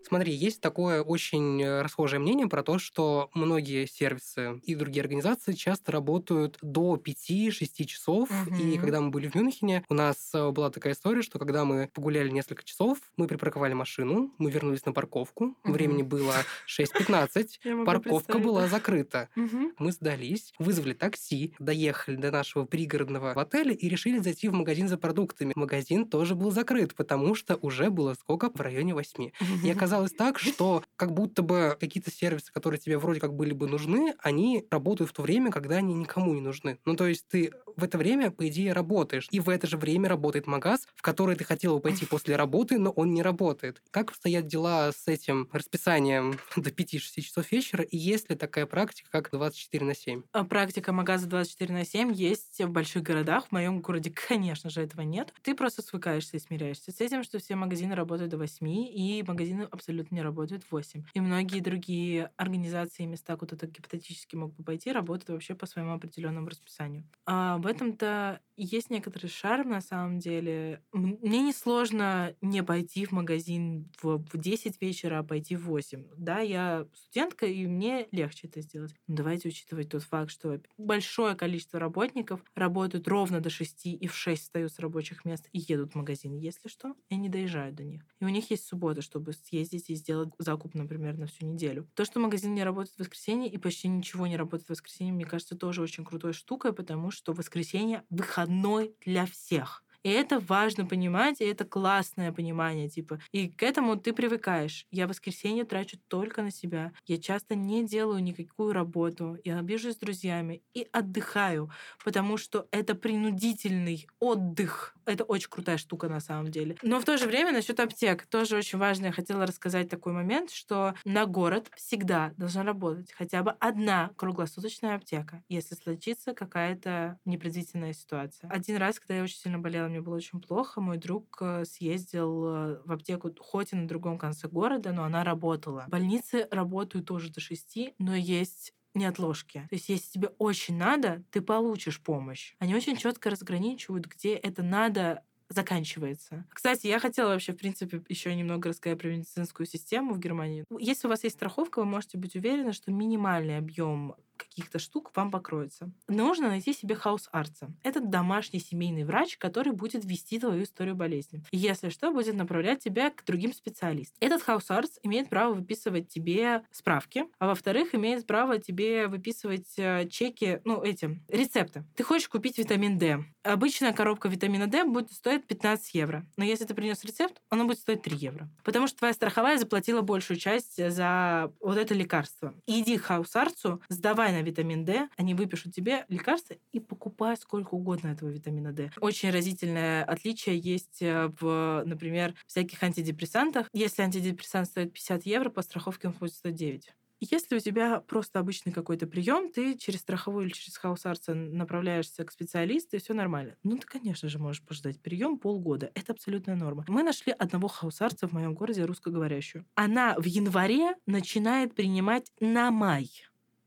C: Смотри, есть такое очень э, расхожее мнение про то, что многие сервисы и другие организации часто работают до 5-6 часов. Угу. И когда мы были в Мюнхене, у нас э, была такая история, что когда мы погуляли несколько часов, мы припарковали машину, мы вернулись на парковку, угу. времени было [LAUGHS] 6.15, парковка была закрыта. Угу. Мы сдались, вызвали такси, доехали до нашего пригородного отеля и решили зайти в магазин за продуктами. Магазин тоже был закрыт, потому что уже было сколько? В районе 8. И [LAUGHS] оказалось, оказалось так, что как будто бы какие-то сервисы, которые тебе вроде как были бы нужны, они работают в то время, когда они никому не нужны. Ну, то есть ты в это время, по идее, работаешь. И в это же время работает магаз, в который ты хотела пойти после работы, но он не работает. Как стоят дела с этим расписанием [LAUGHS] до 5-6 часов вечера? И есть ли такая практика, как 24 на 7?
A: А практика магаза 24 на 7 есть в больших городах. В моем городе, [LAUGHS] конечно же, этого нет. Ты просто свыкаешься и смиряешься с этим, что все магазины работают до 8, и магазины абсолютно абсолютно не работают в 8. И многие другие организации и места, куда ты гипотетически мог бы пойти, работают вообще по своему определенному расписанию. А в этом-то есть некоторый шарм на самом деле. Мне несложно не пойти в магазин в, в 10 вечера, а пойти в 8. Да, я студентка, и мне легче это сделать. Но давайте учитывать тот факт, что большое количество работников работают ровно до 6 и в 6 встают с рабочих мест и едут в магазин, если что, и не доезжают до них. И у них есть суббота, чтобы съездить и сделать закуп, например, на всю неделю. То, что магазин не работает в воскресенье и почти ничего не работает в воскресенье, мне кажется, тоже очень крутой штукой, потому что воскресенье выходной одной для всех. И это важно понимать, и это классное понимание, типа. И к этому ты привыкаешь. Я воскресенье трачу только на себя. Я часто не делаю никакую работу. Я обижусь с друзьями и отдыхаю, потому что это принудительный отдых. Это очень крутая штука на самом деле. Но в то же время насчет аптек тоже очень важно. Я хотела рассказать такой момент, что на город всегда должна работать хотя бы одна круглосуточная аптека, если случится какая-то непредвиденная ситуация. Один раз, когда я очень сильно болела, мне было очень плохо. Мой друг э, съездил э, в аптеку, хоть и на другом конце города, но она работала. Больницы работают тоже до шести, но есть неотложки. То есть, если тебе очень надо, ты получишь помощь. Они очень четко разграничивают, где это надо заканчивается. Кстати, я хотела вообще, в принципе, еще немного рассказать про медицинскую систему в Германии. Если у вас есть страховка, вы можете быть уверены, что минимальный объем каких-то штук вам покроется. Нужно найти себе Hausarzt а. Это домашний семейный врач, который будет вести твою историю болезни. Если что, будет направлять тебя к другим специалистам. Этот Hausarzt имеет право выписывать тебе справки, а во-вторых, имеет право тебе выписывать э, чеки, ну, эти, рецепты. Ты хочешь купить витамин D. Обычная коробка витамина D будет стоить 15 евро. Но если ты принес рецепт, она будет стоить 3 евро. Потому что твоя страховая заплатила большую часть за вот это лекарство. Иди к Hausarzt у, сдавай давай на витамин D, они выпишут тебе лекарства и покупай сколько угодно этого витамина D. Очень разительное отличие есть э, в, например, всяких антидепрессантах. Если антидепрессант стоит 50 евро, по страховке он будет стоить 9. Если у тебя просто обычный какой-то прием, ты через страховую или через хаусарца направляешься к специалисту, и все нормально. Ну, ты, конечно же, можешь пождать прием полгода. Это абсолютная норма. Мы нашли одного хаусарца в моем городе русскоговорящую. Она в январе начинает принимать на май.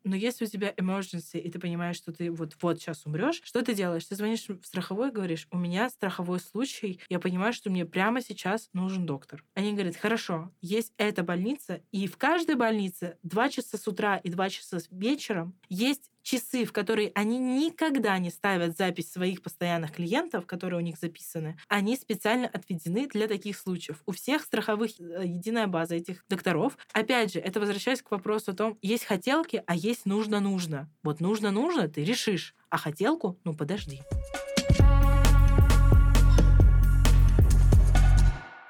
A: Но если у тебя emergency, и ты понимаешь, что ты вот-вот сейчас умрешь, что ты делаешь? Ты звонишь в страховой и говоришь, у меня страховой случай, я понимаю, что мне прямо сейчас нужен доктор. Они говорят, хорошо, есть эта больница, и в каждой больнице 2 часа с утра и 2 часа вечером есть часы, в которые они никогда не ставят запись своих постоянных клиентов, которые у них записаны, они специально отведены для таких случаев. У всех страховых э, единая база этих докторов. Опять же, это возвращаясь к вопросу о том, есть хотелки, а есть нужно-нужно. Вот нужно-нужно ты решишь, а хотелку, ну подожди.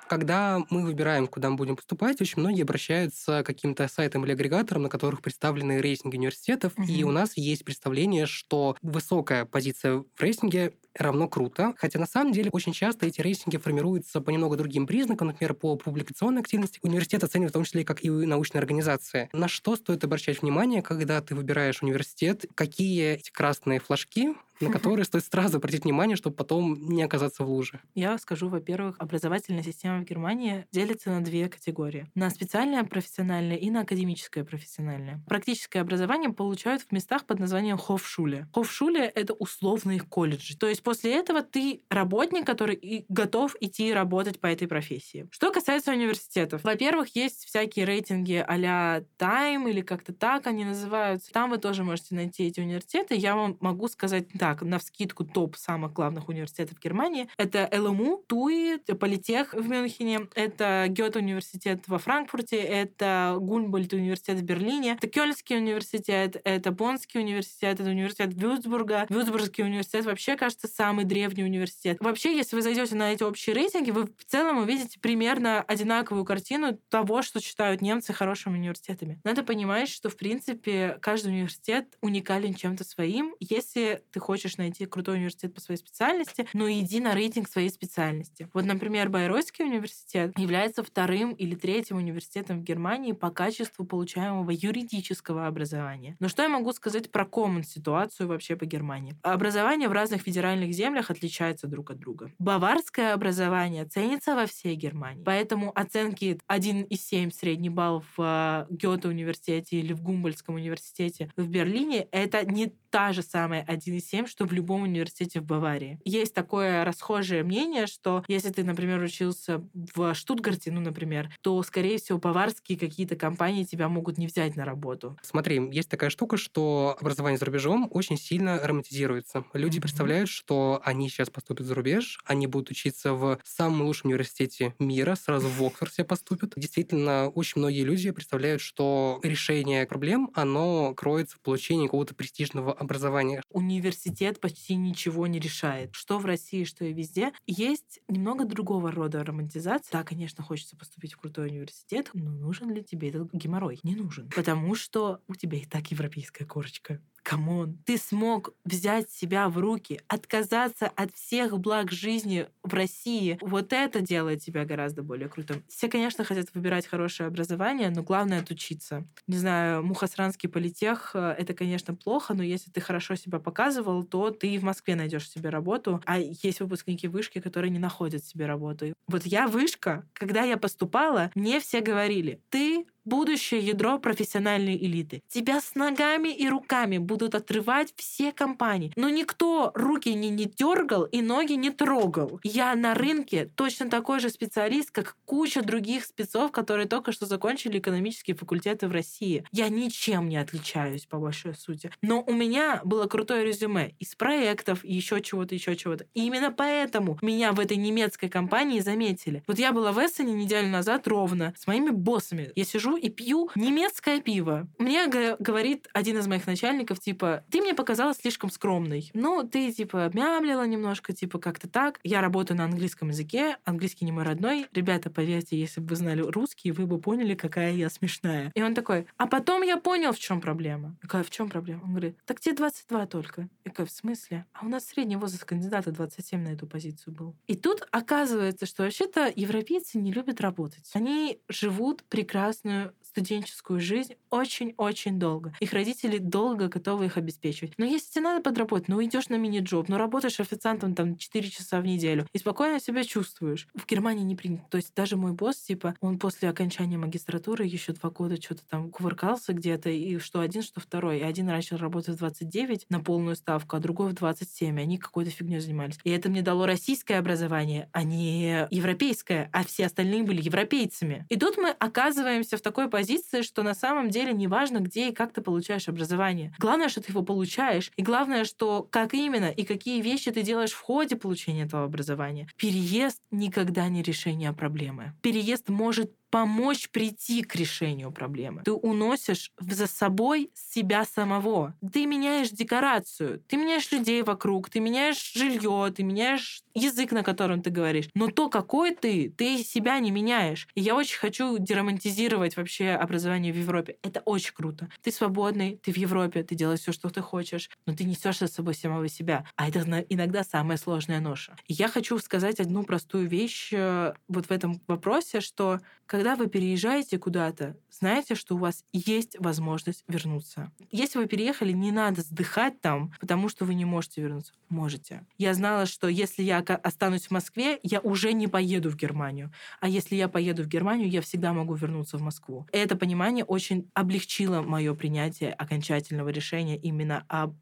C: Когда мы выбираем, куда мы будем поступать, очень многие обращаются к каким-то сайтам или агрегаторам, на которых представлены рейтинги университетов, угу. и у нас есть представление, что высокая позиция в рейтинге равно круто. Хотя на самом деле очень часто эти рейтинги формируются по немного другим признакам, например, по публикационной активности. Университет оценивает в том числе как и научные организации. На что стоит обращать внимание, когда ты выбираешь университет, какие эти красные флажки на которые стоит сразу обратить внимание, чтобы потом не оказаться в луже?
A: Я скажу, во-первых, образовательная система в Германии делится на две категории. На специальное профессиональное и на академическое профессиональное. Практическое образование получают в местах под названием Хофшуле. Хофшуле — это условные колледжи. То есть после этого ты работник, который и готов идти работать по этой профессии. Что касается университетов. Во-первых, есть всякие рейтинги а-ля Time или как-то так они называются. Там вы тоже можете найти эти университеты. Я вам могу сказать так, на вскидку топ самых главных университетов Германии. Это ЛМУ, ТУИ, Политех в Мюнхене, это Гёте университет во Франкфурте, это Гумбольд университет в Берлине, это Кёльнский университет, это Боннский университет, это университет Вюрцбурга. Вюрцбургский университет вообще, кажется, самый древний университет. Вообще, если вы зайдете на эти общие рейтинги, вы в целом увидите примерно одинаковую картину того, что считают немцы хорошими университетами. Надо понимать, что, в принципе, каждый университет уникален чем-то своим. Если ты хочешь найти крутой университет по своей специальности, ну иди на рейтинг своей специальности. Вот, например, Байройский университет является вторым или третьим университетом в Германии по качеству получаемого юридического образования. Но что я могу сказать про common ситуацию вообще по Германии? Образование в разных федеральных разных землях отличаются друг от друга. Баварское образование ценится во всей Германии, поэтому оценки 1,7 средний балл в э, Гёте университете или в Гумбольдском университете в Берлине — это не та же самая 1,7, что в любом университете в Баварии. Есть такое расхожее мнение, что если ты, например, учился в Штутгарте, ну, например, то, скорее всего, баварские какие-то компании тебя могут не взять на работу.
C: Смотри, есть такая штука, что образование за рубежом очень сильно романтизируется. Люди mm-hmm. представляют, что они сейчас поступят за рубеж, они будут учиться в самом лучшем университете мира, сразу в Оксфорд все поступят. Действительно, очень многие люди представляют, что решение проблем, оно кроется в получении какого-то престижного образования.
A: Университет почти ничего не решает. Что в России, что и везде. Есть немного другого рода романтизация. Да, конечно, хочется поступить в крутой университет, но нужен ли тебе этот геморрой? Не нужен. Потому что у тебя и так европейская корочка. Come on, ты смог взять себя в руки, отказаться от всех благ жизни в России. Вот это делает тебя гораздо более крутым. Все, конечно, хотят выбирать хорошее образование, но главное отучиться. Не знаю, Мухосранский политех э, — это, конечно, плохо, но если ты хорошо себя показывал, то ты в Москве найдешь себе работу. А есть выпускники вышки, которые не находят себе работу. Вот я вышка, когда я поступала, мне все говорили, ты будущее ядро профессиональной элиты. Тебя с ногами и руками будут отрывать все компании. Но никто руки не, не дергал и ноги не трогал. Я на рынке точно такой же специалист, как куча других спецов, которые только что закончили экономические факультеты в России. Я ничем не отличаюсь, по большой сути. Но у меня было крутое резюме из проектов, еще чего-то, еще чего-то. И именно поэтому меня в этой немецкой компании заметили. Вот я была в Эссене неделю назад ровно с моими боссами. Я сижу и пью немецкое пиво. Мне говорит один из моих начальников, типа, ты мне показалась слишком скромной. Ну, ты, типа, мямлила немножко, типа, как-то так. Я работаю на английском языке, английский не мой родной. Ребята, поверьте, если бы вы знали русский, вы бы поняли, какая я смешная. И он такой, а потом я понял, в чем проблема. Я говорю, в чем проблема? Он говорит, так тебе 22 только. Я говорю, в смысле? А у нас средний возраст кандидата 27 на эту позицию был. И тут оказывается, что вообще-то европейцы не любят работать. Они живут прекрасную студенческую жизнь очень-очень долго. Их родители долго готовы их обеспечивать. Но если тебе надо подработать, ну идешь на мини-джоб, ну работаешь официантом там 4 часа в неделю и спокойно себя чувствуешь. В Германии не принято. То есть даже мой босс, типа, он после окончания магистратуры еще два года что-то там кувыркался где-то, и что один, что второй. И один начал работать в 29 на полную ставку, а другой в 27. Они какой-то фигней занимались. И это мне дало российское образование, а не европейское, а все остальные были европейцами. И тут мы оказываемся в такой позиции, что на самом деле не важно, где и как ты получаешь образование. Главное, что ты его получаешь, и главное, что как именно и какие вещи ты делаешь в ходе получения этого образования. Переезд никогда не решение проблемы. Переезд может помочь прийти к решению проблемы. Ты уносишь за собой себя самого. Ты меняешь декорацию, ты меняешь людей вокруг, ты меняешь жилье, ты меняешь язык, на котором ты говоришь. Но то, какой ты, ты себя не меняешь. И я очень хочу деромантизировать вообще образование в Европе. Это очень круто. Ты свободный, ты в Европе, ты делаешь все, что ты хочешь, но ты несешь за собой самого себя. А это иногда самая сложная ноша. И я хочу сказать одну простую вещь э, вот в этом вопросе, что когда вы переезжаете куда-то, знаете, что у вас есть возможность вернуться. Если вы переехали, не надо сдыхать там, потому что вы не можете вернуться. Можете. Я знала, что если я останусь в Москве, я уже не поеду в Германию. А если я поеду в Германию, я всегда могу вернуться в Москву. Это понимание очень облегчило мое принятие окончательного решения именно об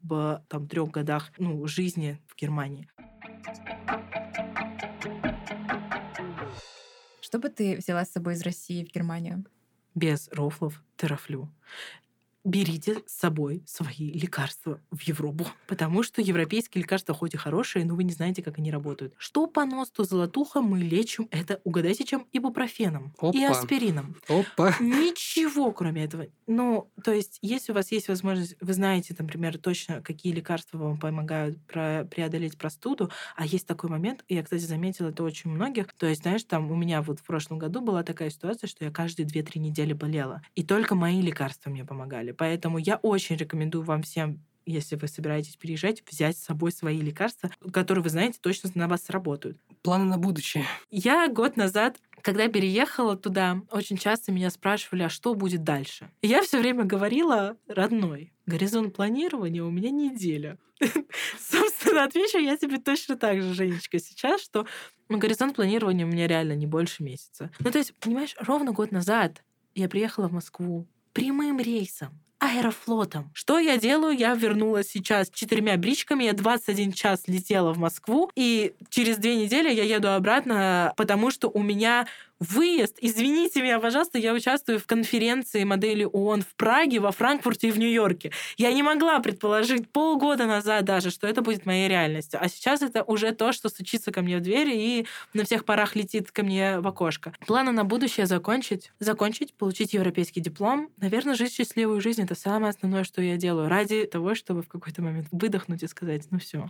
A: там, трех годах ну, жизни в Германии.
B: Что бы ты взяла с собой из России в Германию?
A: Без рофлов терафлю берите с собой свои лекарства в Европу, [LAUGHS] потому что европейские лекарства хоть и хорошие, но вы не знаете, как они работают. Что по то золотуха мы лечим это, угадайте, чем? Ибупрофеном Опа. и аспирином.
C: Опа.
A: Ничего, кроме этого. Ну, то есть, если у вас есть возможность, вы знаете, например, точно, какие лекарства вам помогают преодолеть простуду, а есть такой момент, и я, кстати, заметила это очень многих, то есть, знаешь, там у меня вот в прошлом году была такая ситуация, что я каждые 2-3 недели болела, и только мои лекарства мне помогали. Поэтому я очень рекомендую вам всем если вы собираетесь переезжать, взять с собой свои лекарства, которые, вы знаете, точно на вас сработают.
C: Планы на будущее.
A: Я год назад когда переехала туда, очень часто меня спрашивали, а что будет дальше. И я все время говорила, родной, горизонт планирования у меня неделя. [LAUGHS] Собственно, отвечу я тебе точно так же, Женечка, сейчас, что горизонт планирования у меня реально не больше месяца. Ну, то есть, понимаешь, ровно год назад я приехала в Москву, прямым рейсом аэрофлотом. Что я делаю? Я вернулась сейчас четырьмя бричками, я 21 час летела в Москву, и через две недели я еду обратно, потому что у меня выезд. Извините меня, пожалуйста, я участвую в конференции модели ООН в Праге, во Франкфурте и в Нью-Йорке. Я не могла предположить полгода назад даже, что это будет моей реальностью. А сейчас это уже то, что стучится ко мне в дверь и на всех парах летит ко мне в окошко. Планы на будущее закончить. Закончить, получить европейский диплом. Наверное, жить счастливую жизнь — это самое основное, что я делаю. Ради того, чтобы в какой-то момент выдохнуть и сказать, ну все.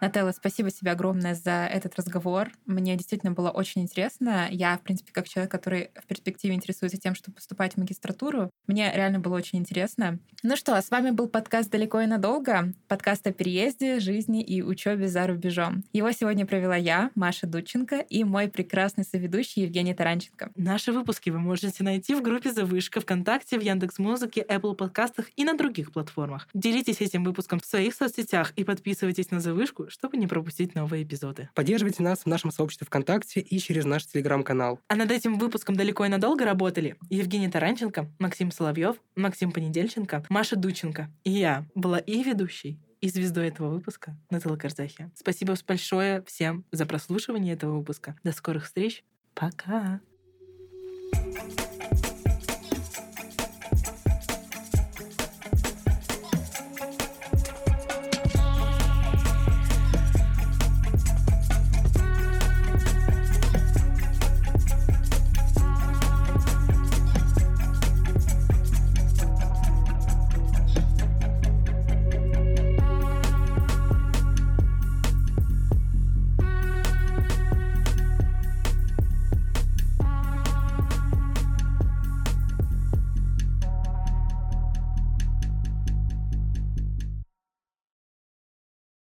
B: Нателла, спасибо тебе огромное за этот разговор. Мне действительно было очень интересно. Я, в принципе, как человек, который в перспективе интересуется тем, чтобы поступать в магистратуру, мне реально было очень интересно. Ну что, с вами был подкаст «Далеко и надолго», подкаст о переезде, жизни и учебе за рубежом. Его сегодня провела я, Маша Дудченко, и мой прекрасный соведущий Евгений Таранченко.
A: Наши выпуски вы можете найти в группе «Завышка» ВКонтакте, в Яндекс.Музыке, Apple подкастах и на других платформах. Делитесь этим выпуском в своих соцсетях и подписывайтесь на «Завышку», чтобы не пропустить новые эпизоды.
C: Поддерживайте нас в нашем сообществе ВКонтакте и через наш телеграм-канал.
A: А над этим выпуском далеко и надолго работали Евгений Таранченко, Максим Соловьев, Максим Понедельченко, Маша Дученко. И я была и ведущей, и звездой этого выпуска Наталья Карзахия. Спасибо большое всем за прослушивание этого выпуска. До скорых встреч. Пока. thank you